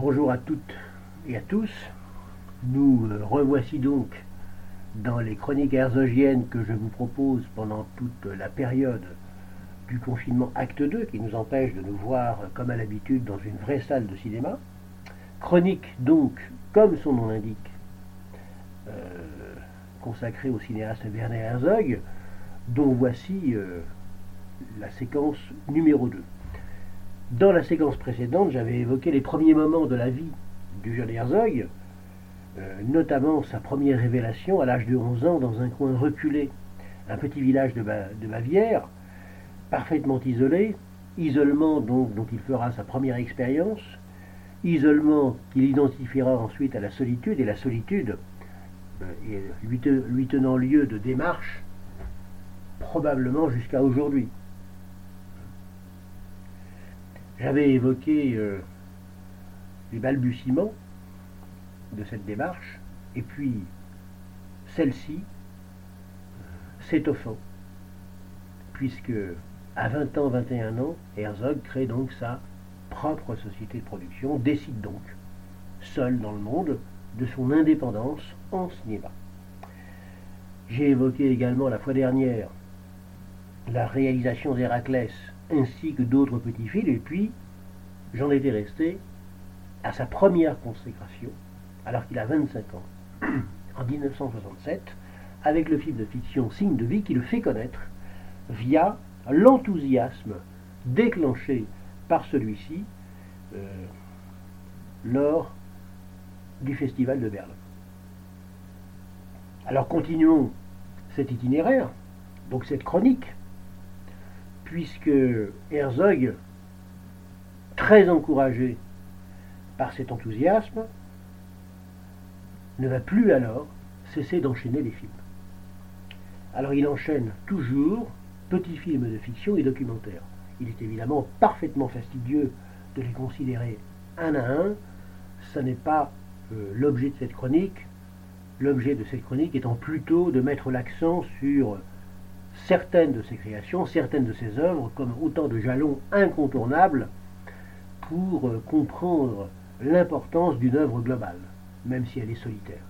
Bonjour à toutes et à tous. Nous euh, revoici donc dans les chroniques herzogiennes que je vous propose pendant toute la période du confinement acte 2 qui nous empêche de nous voir comme à l'habitude dans une vraie salle de cinéma. Chronique donc, comme son nom l'indique, euh, consacrée au cinéaste Werner Herzog, dont voici euh, la séquence numéro 2. Dans la séquence précédente, j'avais évoqué les premiers moments de la vie du jeune Herzog, euh, notamment sa première révélation à l'âge de 11 ans dans un coin reculé, un petit village de, Bavière, parfaitement isolé, isolement donc dont il fera sa première expérience, isolement qu'il identifiera ensuite à la solitude, et la solitude euh, lui tenant lieu de démarche probablement jusqu'à aujourd'hui. J'avais évoqué euh, les balbutiements de cette démarche, et puis celle-ci s'étoffant, puisque à 20 ans, 21 ans, Herzog crée donc sa propre société de production, décide donc, seul dans le monde, de son indépendance en cinéma. J'ai évoqué également la fois dernière la réalisation d'Héraclès ainsi que d'autres petits films, et puis j'en étais resté à sa première consécration, alors qu'il a 25 ans, en 1967, avec le film de fiction Signe de vie qui le fait connaître via l'enthousiasme déclenché par celui-ci euh, lors du Festival de Berlin. Alors continuons cet itinéraire, donc cette chronique, puisque Herzog, très encouragé par cet enthousiasme, ne va plus alors cesser d'enchaîner les films. Alors il enchaîne toujours petits films de fiction et documentaires. Il est évidemment parfaitement fastidieux de les considérer un à un. Ce n'est pas euh, l'objet de cette chronique. L'objet de cette chronique étant plutôt de mettre l'accent sur certaines de ses créations, certaines de ses œuvres, comme autant de jalons incontournables pour euh, comprendre l'importance d'une œuvre globale, même si elle est solitaire.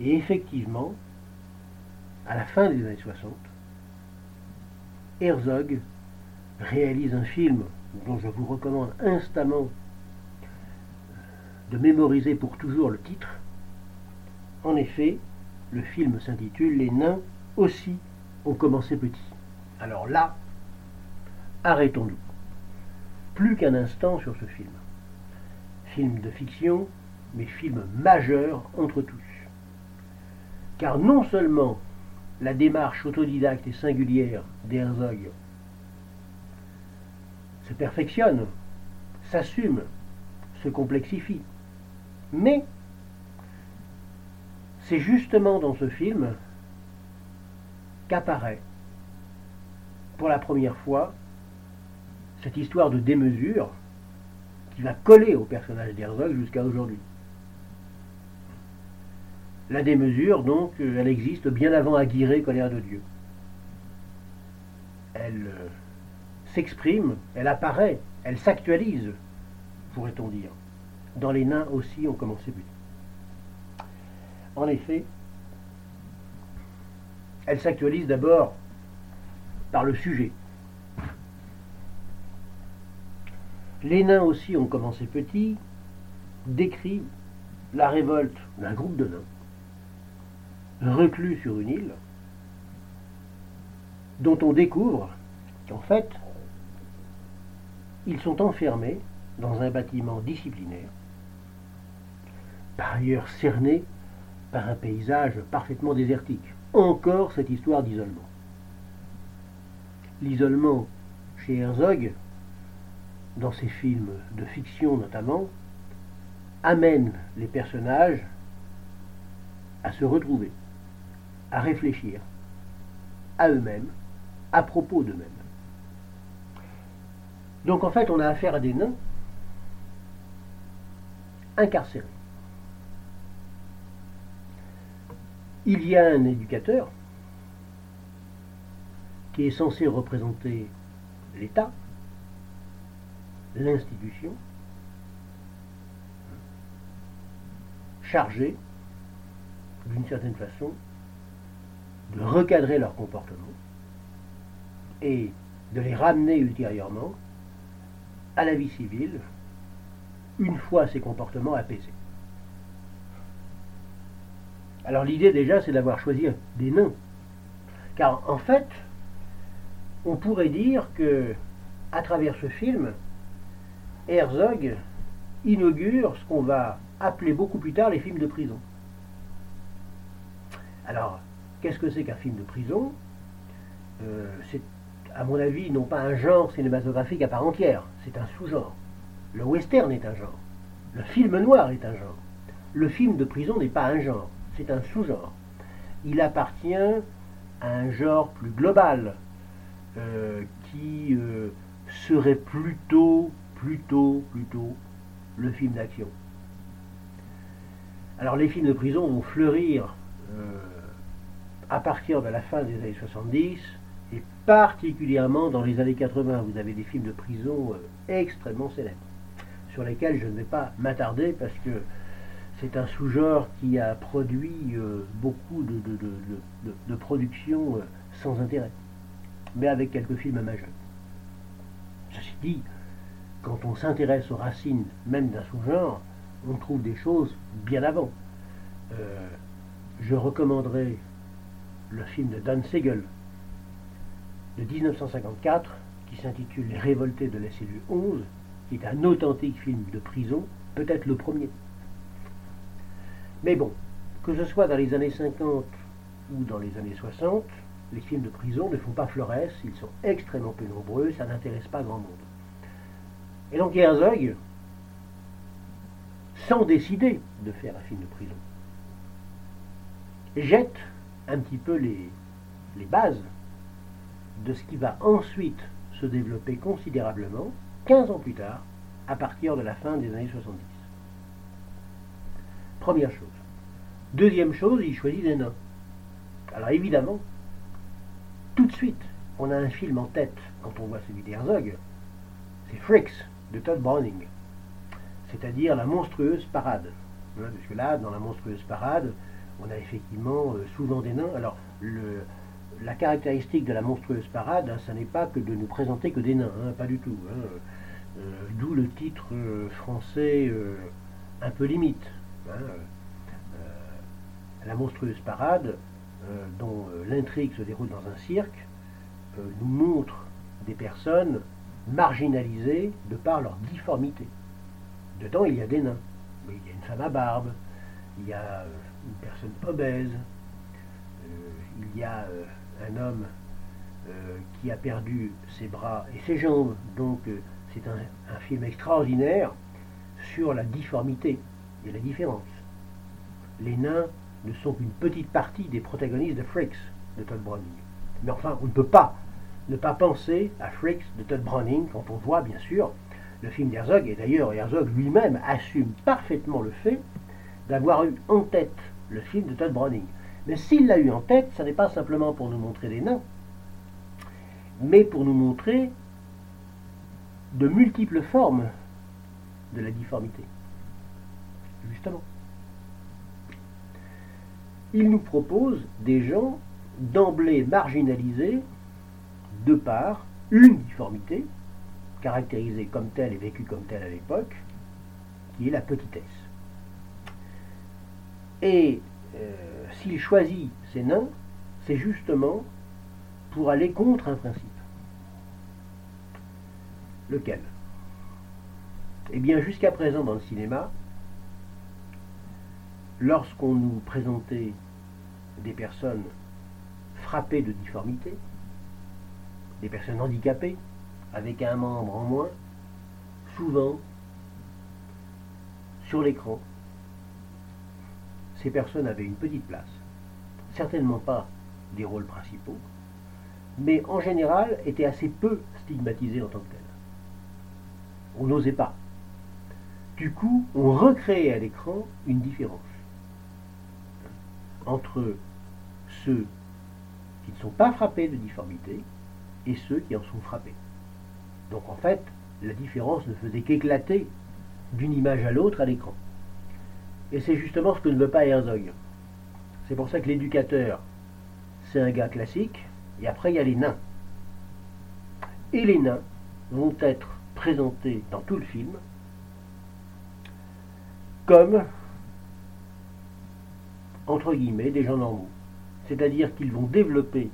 Et effectivement, à la fin des années 60, Herzog réalise un film dont je vous recommande instamment de mémoriser pour toujours le titre. En effet, le film s'intitule Les nains aussi ont commencé petit. Alors là, arrêtons-nous. Plus qu'un instant sur ce film. Film de fiction, mais film majeur entre tous. Car non seulement la démarche autodidacte et singulière d'Herzog se perfectionne, s'assume, se complexifie, mais c'est justement dans ce film qu'apparaît pour la première fois cette histoire de démesure qui va coller au personnage d'Herzog jusqu'à aujourd'hui. La démesure, donc, elle existe bien avant Aguirre, colère de Dieu. Elle euh, s'exprime, elle apparaît, elle s'actualise, pourrait-on dire. Dans les nains aussi ont commencé but. En effet, elle s'actualise d'abord par le sujet. Les nains aussi ont commencé petits, décrit la révolte d'un groupe de nains, reclus sur une île, dont on découvre qu'en fait, ils sont enfermés dans un bâtiment disciplinaire, par ailleurs cerné par un paysage parfaitement désertique encore cette histoire d'isolement. L'isolement chez Herzog, dans ses films de fiction notamment, amène les personnages à se retrouver, à réfléchir à eux-mêmes, à propos d'eux-mêmes. Donc en fait, on a affaire à des nains incarcérés. Il y a un éducateur qui est censé représenter l'État, l'institution, chargés, d'une certaine façon, de recadrer leur comportement et de les ramener ultérieurement à la vie civile une fois ces comportements apaisés. Alors l'idée déjà c'est d'avoir choisi des nains. Car en fait, on pourrait dire que à travers ce film, Herzog inaugure ce qu'on va appeler beaucoup plus tard les films de prison. Alors, qu'est-ce que c'est qu'un film de prison? Euh, C'est, à mon avis, non pas un genre cinématographique à part entière, c'est un sous-genre. Le western est un genre. Le film noir est un genre. Le film de prison n'est pas un genre, c'est un sous-genre. Il appartient à un genre plus global, euh, qui euh, serait plutôt, plutôt, plutôt le film d'action. Alors les films de prison vont fleurir euh, à partir de la fin des années 70 et particulièrement dans les années 80. Vous avez des films de prison extrêmement célèbres sur lesquels je ne vais pas m'attarder parce que c'est un sous-genre qui a produit beaucoup de, productions sans intérêt mais avec quelques films majeurs. Ceci dit, quand on s'intéresse aux racines même d'un sous-genre, on trouve des choses bien avant. Euh, je recommanderai le film de Dan Siegel de 1954 qui s'intitule Les révoltés de la cellule 11, qui est un authentique film de prison, peut-être le premier. Mais bon, que ce soit dans les années 50 ou dans les années 60, les films de prison ne font pas florès, ils sont extrêmement peu nombreux, ça n'intéresse pas grand monde. Et donc Herzog, sans décider de faire un film de prison, jette un petit peu les, les bases de ce qui va ensuite se développer considérablement, 15 ans plus tard, à partir de la fin des années 70. Première chose. Deuxième chose, il choisit des nains. Alors évidemment, tout de suite, on a un film en tête quand on voit celui d'Herzog, c'est Freaks de Todd Browning, c'est-à-dire la monstrueuse parade. Hein, parce que là, dans la monstrueuse parade, on a effectivement euh, souvent des nains. Alors, la caractéristique de la monstrueuse parade, hein, ce n'est pas que de nous présenter que des nains, hein, pas du tout. Euh, d'où le titre euh, français un peu limite. La monstrueuse parade, euh, dont euh, l'intrigue se déroule dans un cirque, euh, nous montre des personnes marginalisées de par leur difformité. Dedans, il y a des nains, il y a une femme à barbe, il y a une personne obèse, il y a un homme qui a perdu ses bras et ses jambes. Donc c'est un, film extraordinaire sur la difformité et la différence. Les nains ne sont qu'une petite partie des protagonistes de Freaks de Todd Browning. Mais enfin, on ne peut pas ne pas penser à Freaks de Todd Browning quand on voit, bien sûr, le film d'Herzog, et d'ailleurs Herzog lui-même assume parfaitement le fait d'avoir eu en tête le film de Todd Browning. Mais s'il l'a eu en tête, ce n'est pas simplement pour nous montrer des nains, mais pour nous montrer de multiples formes de la difformité. Justement il nous propose des gens d'emblée marginalisés de par une difformité, caractérisée comme telle et vécue comme telle à l'époque, qui est la petitesse. Et euh, s'il choisit ces nains, c'est justement pour aller contre un principe. Lequel? Eh bien, jusqu'à présent dans le cinéma, lorsqu'on nous présentait des personnes frappées de difformité, des personnes handicapées, avec un membre en moins, souvent, sur l'écran, ces personnes avaient une petite place. Certainement pas des rôles principaux, mais en général étaient assez peu stigmatisées en tant que telles. On n'osait pas. Du coup, on recréait à l'écran une différence entre ceux qui ne sont pas frappés de difformité et ceux qui en sont frappés. Donc en fait, la différence ne faisait qu'éclater d'une image à l'autre à l'écran. Et c'est justement ce que ne veut pas Herzog. C'est pour ça que l'éducateur, c'est un gars classique, et après il y a les nains. Et les nains vont être présentés dans tout le film comme, entre guillemets, des gens normaux. C'est-à-dire qu'ils vont développer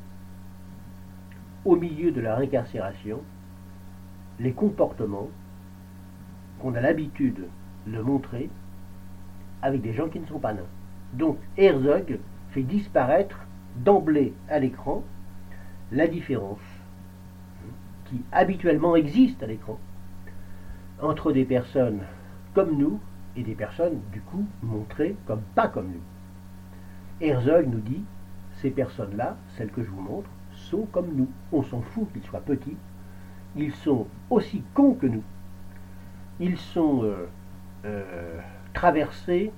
au milieu de leur incarcération les comportements qu'on a l'habitude de montrer avec des gens qui ne sont pas nains. Donc Herzog fait disparaître d'emblée à l'écran la différence qui habituellement existe à l'écran entre des personnes comme nous et des personnes du coup montrées comme pas comme nous. Herzog nous dit ces personnes-là, celles que je vous montre, sont comme nous. On s'en fout qu'ils soient petits. Ils sont aussi cons que nous. Ils sont euh, euh, traversés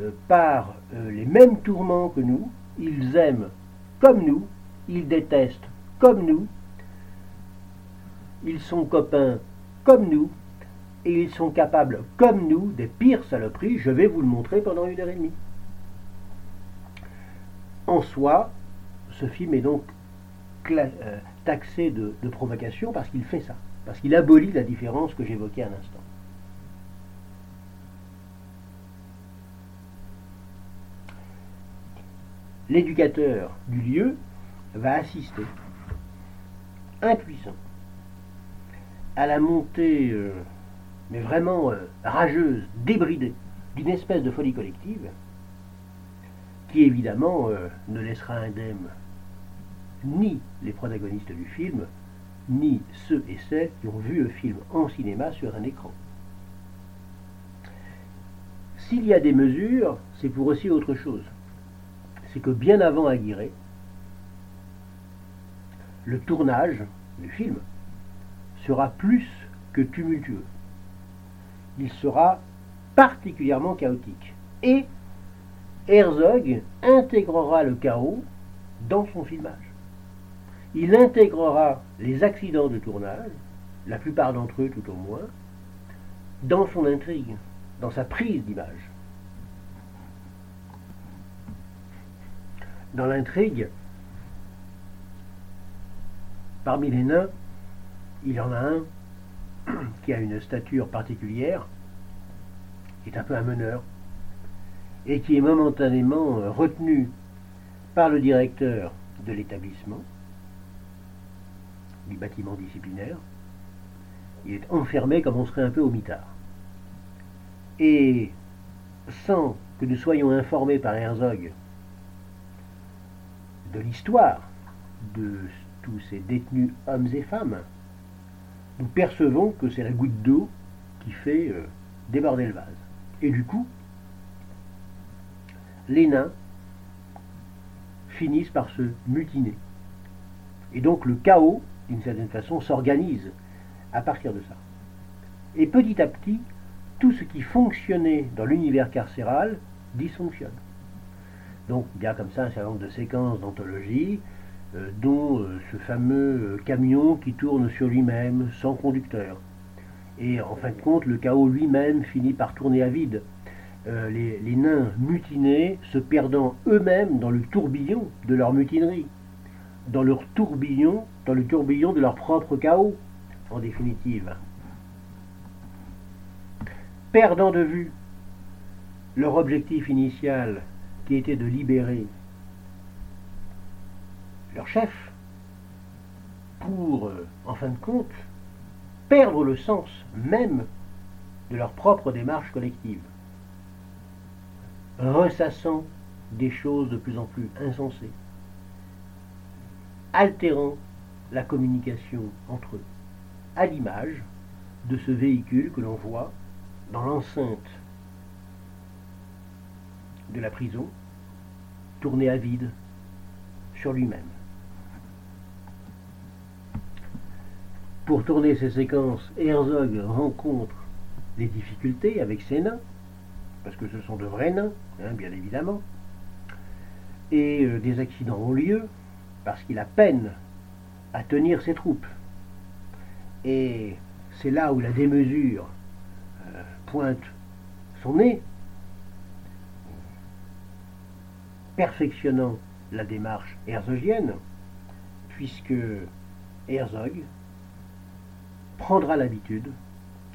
euh, par les mêmes tourments que nous. Ils aiment comme nous. Ils détestent comme nous. Ils sont copains comme nous. Et ils sont capables, comme nous, des pires saloperies. Je vais vous le montrer pendant une heure et demie. En soi, ce film est donc euh, taxé de, provocation parce qu'il fait ça, parce qu'il abolit la différence que j'évoquais à l'instant. L'éducateur du lieu va assister, impuissant, à la montée, euh, mais vraiment euh, rageuse, débridée, d'une espèce de folie collective, qui évidemment ne laissera indemne ni les protagonistes du film, ni ceux et celles qui ont vu le film en cinéma sur un écran. S'il y a des mesures, c'est pour aussi autre chose. C'est que bien avant Aguirre, le tournage du film sera plus que tumultueux. Il sera particulièrement chaotique. Et Herzog intégrera le chaos dans son filmage il intégrera les accidents de tournage, la plupart d'entre eux tout au moins, dans son intrigue, dans sa prise d'image. Dans l'intrigue, parmi les nains, il y en a un qui a une stature particulière, qui est un peu un meneur, et qui est momentanément retenu par le directeur de l'établissement, du bâtiment disciplinaire. Il est enfermé comme on serait un peu au mitard. Et sans que nous soyons informés par Herzog de l'histoire de tous ces détenus hommes et femmes, nous percevons que c'est la goutte d'eau qui fait euh, déborder le vase. Et du coup, les nains finissent par se mutiner. Et donc le chaos d'une certaine façon, s'organise à partir de ça. Et petit à petit, tout ce qui fonctionnait dans l'univers carcéral dysfonctionne. Donc il y a comme ça un certain nombre de séquences d'anthologie, euh, dont euh, ce fameux euh, camion qui tourne sur lui-même, sans conducteur. Et en fin de compte, le chaos lui-même finit par tourner à vide. Les, les nains mutinés se perdant eux-mêmes dans le tourbillon de leur mutinerie dans leur tourbillon, dans le tourbillon de leur propre chaos, en définitive. Perdant de vue leur objectif initial qui était de libérer leur chef, pour, euh, en fin de compte, perdre le sens même de leur propre démarche collective, ressassant des choses de plus en plus insensées altérant la communication entre eux, à l'image de ce véhicule que l'on voit dans l'enceinte de la prison, tourné à vide sur lui-même. Pour tourner ces séquences, Herzog rencontre des difficultés avec ses nains, parce que ce sont de vrais nains, hein, bien évidemment, et euh, des accidents ont lieu, parce qu'il a peine à tenir ses troupes. Et c'est là où la démesure euh, pointe son nez, perfectionnant la démarche herzogienne, puisque Herzog prendra l'habitude,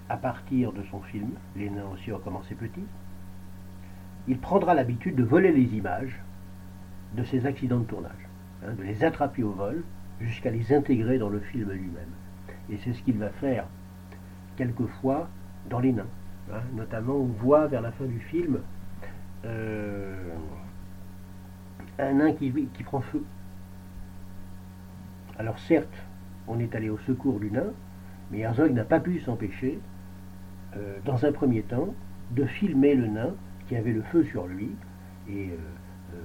à partir de son film, Les nains aussi ont commencé petit, il prendra l'habitude de voler les images de ces accidents de tournage, hein, de les attraper au vol jusqu'à les intégrer dans le film lui-même. Et c'est ce qu'il va faire quelquefois dans Les Nains. Hein. Notamment, on voit vers la fin du film euh, un nain qui, prend feu. Alors certes, on est allé au secours du nain, mais Herzog n'a pas pu s'empêcher, euh, dans un premier temps, de filmer le nain qui avait le feu sur lui et euh,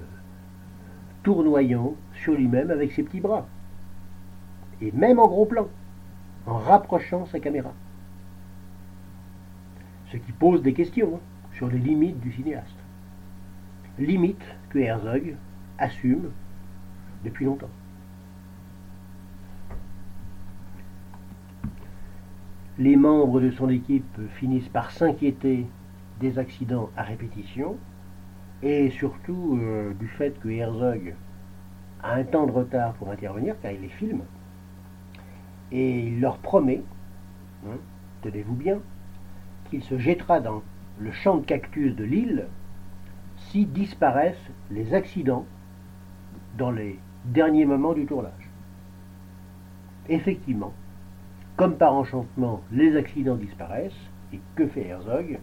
tournoyant sur lui-même avec ses petits bras. Et même en gros plan, en rapprochant sa caméra. Ce qui pose des questions sur les limites du cinéaste. Limites que Herzog assume depuis longtemps. Les membres de son équipe finissent par s'inquiéter des accidents à répétition et surtout euh, du fait que Herzog a un temps de retard pour intervenir car il les filme et il leur promet, hein, tenez-vous bien, qu'il se jettera dans le champ de cactus de l'île si disparaissent les accidents dans les derniers moments du tournage. Effectivement, comme par enchantement, les accidents disparaissent, et que fait Herzog?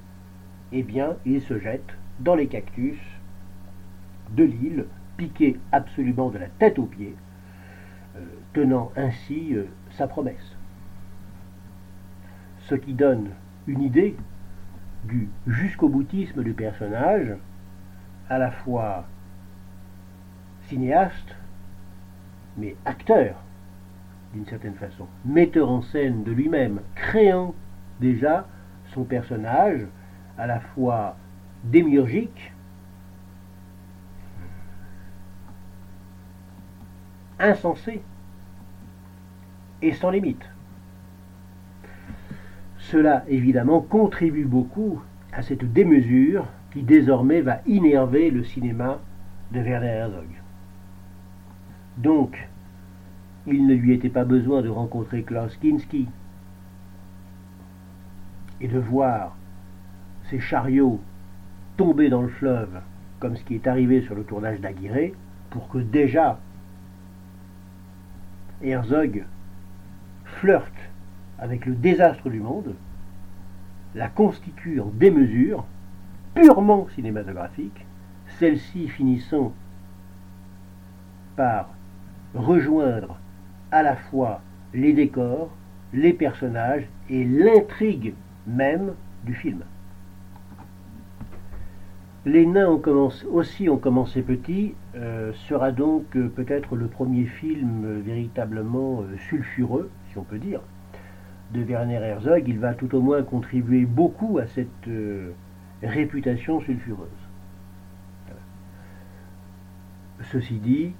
Eh bien, il se jette dans les cactus de l'île, piqué absolument de la tête aux pieds, euh, tenant ainsi euh, sa promesse. Ce qui donne une idée du jusqu'au boutisme du personnage, à la fois cinéaste, mais acteur, d'une certaine façon, metteur en scène de lui-même, créant déjà son personnage à la fois démiurgique, insensé et sans limite. Cela, évidemment, contribue beaucoup à cette démesure qui désormais va innerver le cinéma de Werner Herzog. Donc, il ne lui était pas besoin de rencontrer Klaus Kinski et de voir ces chariots tomber dans le fleuve, comme ce qui est arrivé sur le tournage d'Aguirre, pour que déjà Herzog flirte avec le désastre du monde, la constitue en démesure, purement cinématographique, celle-ci finissant par rejoindre à la fois les décors, les personnages et l'intrigue même du film. Les nains aussi ont commencé petit, euh, sera donc euh, peut-être le premier film euh, véritablement sulfureux, si on peut dire, de Werner Herzog. Il va tout au moins contribuer beaucoup à cette réputation sulfureuse. Ceci dit,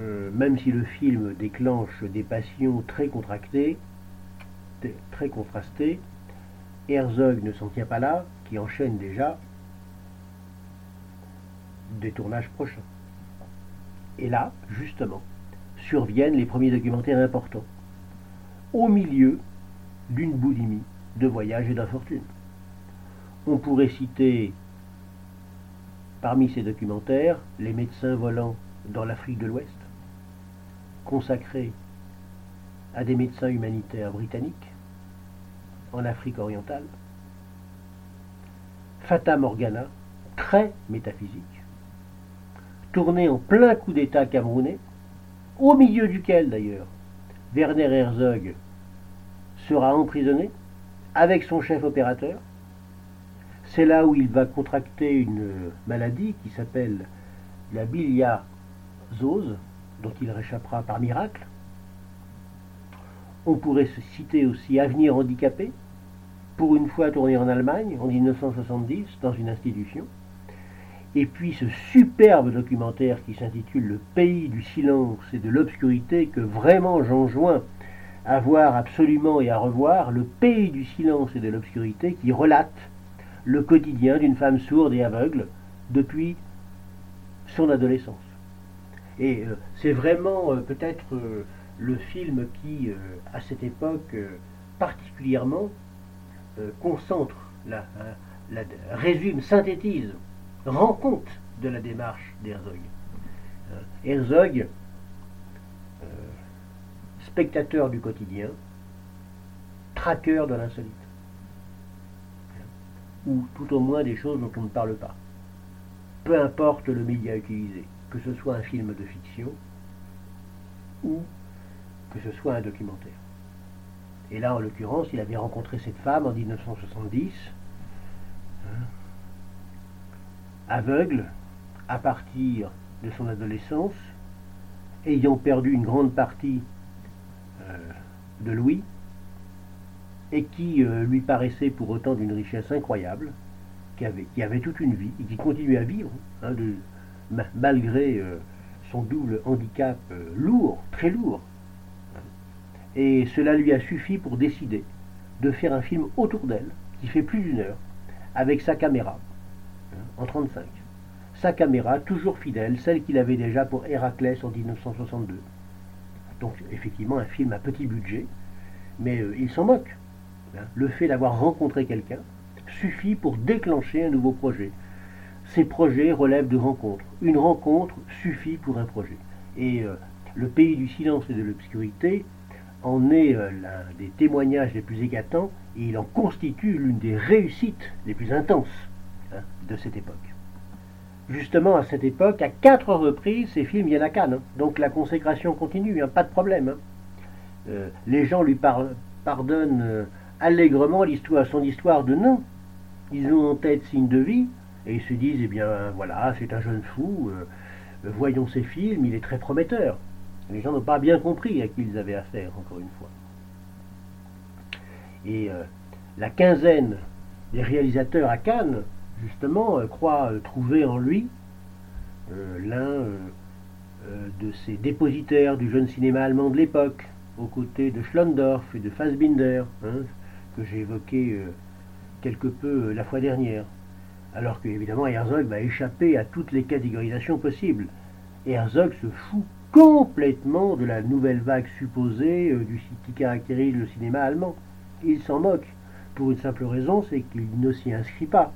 même si le film déclenche des passions très contractées, très contrastées, Herzog ne s'en tient pas là, qui enchaîne déjà des tournages prochains. Et là, justement, surviennent les premiers documentaires importants, au milieu d'une boulimie de voyage et d'infortune. On pourrait citer parmi ces documentaires Les médecins volants dans l'Afrique de l'Ouest, consacrés à des médecins humanitaires britanniques en Afrique orientale, Fata Morgana, très métaphysique, tourné en plein coup d'État camerounais, au milieu duquel d'ailleurs Werner Herzog sera emprisonné avec son chef opérateur. C'est là où il va contracter une maladie qui s'appelle la biliarzose, dont il réchappera par miracle. On pourrait citer aussi Avenir handicapé, pour une fois tourné en Allemagne en 1970 dans une institution. Et puis ce superbe documentaire qui s'intitule Le pays du silence et de l'obscurité que vraiment j'enjoins à voir absolument et à revoir, Le pays du silence et de l'obscurité qui relate le quotidien d'une femme sourde et aveugle depuis son adolescence. Et c'est vraiment peut-être le film qui, à cette époque, particulièrement, concentre, la, résume, synthétise, rend compte de la démarche d'Herzog. Herzog, spectateur du quotidien, traqueur de l'insolite. Ou tout au moins des choses dont on ne parle pas. Peu importe le média utilisé, que ce soit un film de fiction ou que ce soit un documentaire. Et là, en l'occurrence, il avait rencontré cette femme en 1970, hein, aveugle, à partir de son adolescence, ayant perdu une grande partie euh, de Louis, et qui euh, lui paraissait pour autant d'une richesse incroyable, qui avait, toute une vie et qui continuait à vivre, hein, malgré euh, son double handicap lourd, très lourd. Et cela lui a suffi pour décider de faire un film autour d'elle, qui fait plus d'une heure, avec sa caméra, en 35. Sa caméra, toujours fidèle, celle qu'il avait déjà pour Héraclès en 1962. Donc effectivement un film à petit budget, mais euh, il s'en moque. Hein. Le fait d'avoir rencontré quelqu'un suffit pour déclencher un nouveau projet. Ces projets relèvent de rencontres. Une rencontre suffit pour un projet. Et euh, le pays du silence et de l'obscurité en est euh, l'un des témoignages les plus éclatants et il en constitue l'une des réussites les plus intenses de cette époque justement à cette époque, à quatre reprises, ces films viennent à Cannes. Hein. Donc la consécration continue, hein, pas de problème. Hein. Euh, les gens lui pardonnent euh, allègrement l'histoire, son histoire de nain. Ils ont en tête signe de vie et ils se disent, eh bien voilà, c'est un jeune fou, euh, voyons ses films, il est très prometteur. Les gens n'ont pas bien compris à qui ils avaient affaire, encore une fois. Et la quinzaine des réalisateurs à Cannes justement, euh, croit euh, trouver en lui euh, l'un de ces dépositaires du jeune cinéma allemand de l'époque, aux côtés de Schlondorf et de Fassbinder, hein, que j'ai évoqué quelque peu la fois dernière. Alors que, évidemment, Herzog va échapper à toutes les catégorisations possibles. Herzog se fout complètement de la nouvelle vague supposée du, qui caractérise le cinéma allemand. Il s'en moque, pour une simple raison, c'est qu'il ne s'y inscrit pas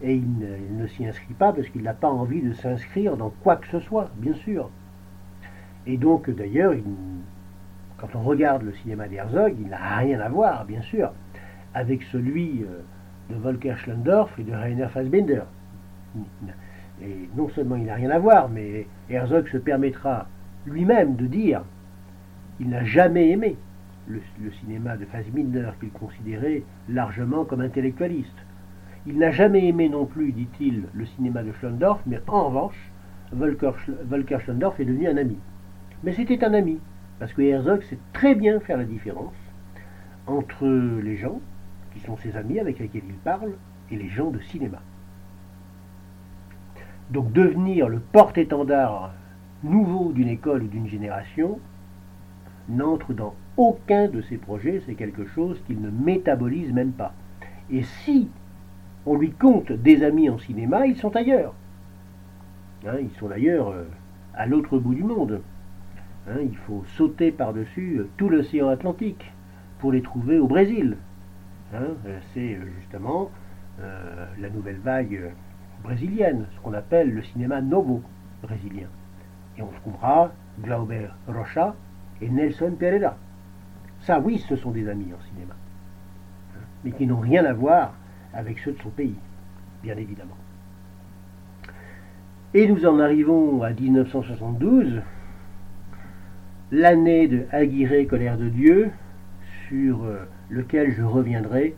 et il ne, s'y inscrit pas parce qu'il n'a pas envie de s'inscrire dans quoi que ce soit, bien sûr. Et donc, d'ailleurs, quand on regarde le cinéma d'Herzog, il n'a rien à voir, bien sûr, avec celui euh, de Volker Schlendorf et de Rainer Fassbinder. Et non seulement il n'a rien à voir, mais Herzog se permettra lui-même de dire qu'il n'a jamais aimé le, le cinéma de Fassbinder qu'il considérait largement comme intellectualiste. Il n'a jamais aimé non plus, dit-il, le cinéma de Schlondorf, mais en revanche, Volker, Schlondorf est devenu un ami. Mais c'était un ami, parce que Herzog sait très bien faire la différence entre les gens, qui sont ses amis avec lesquels il parle, et les gens de cinéma. Donc devenir le porte-étendard nouveau d'une école ou d'une génération n'entre dans aucun de ses projets, c'est quelque chose qu'il ne métabolise même pas. Et si on lui compte des amis en cinéma, ils sont ailleurs. Hein, ils sont d'ailleurs euh, à l'autre bout du monde. Hein, il faut sauter par-dessus euh, tout l'océan Atlantique pour les trouver au Brésil. Hein, euh, c'est justement la nouvelle vague brésilienne, ce qu'on appelle le cinéma novo brésilien. Et on trouvera Glauber Rocha et Nelson Pereira. Ça, oui, ce sont des amis en cinéma, mais qui n'ont rien à voir avec ceux de son pays, bien évidemment. Et nous en arrivons à 1972, l'année de Aguirre Colère de Dieu, sur euh, lequel je reviendrai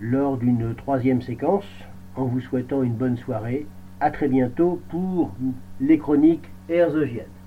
lors d'une troisième séquence, en vous souhaitant une bonne soirée. À très bientôt pour les chroniques herzogiennes.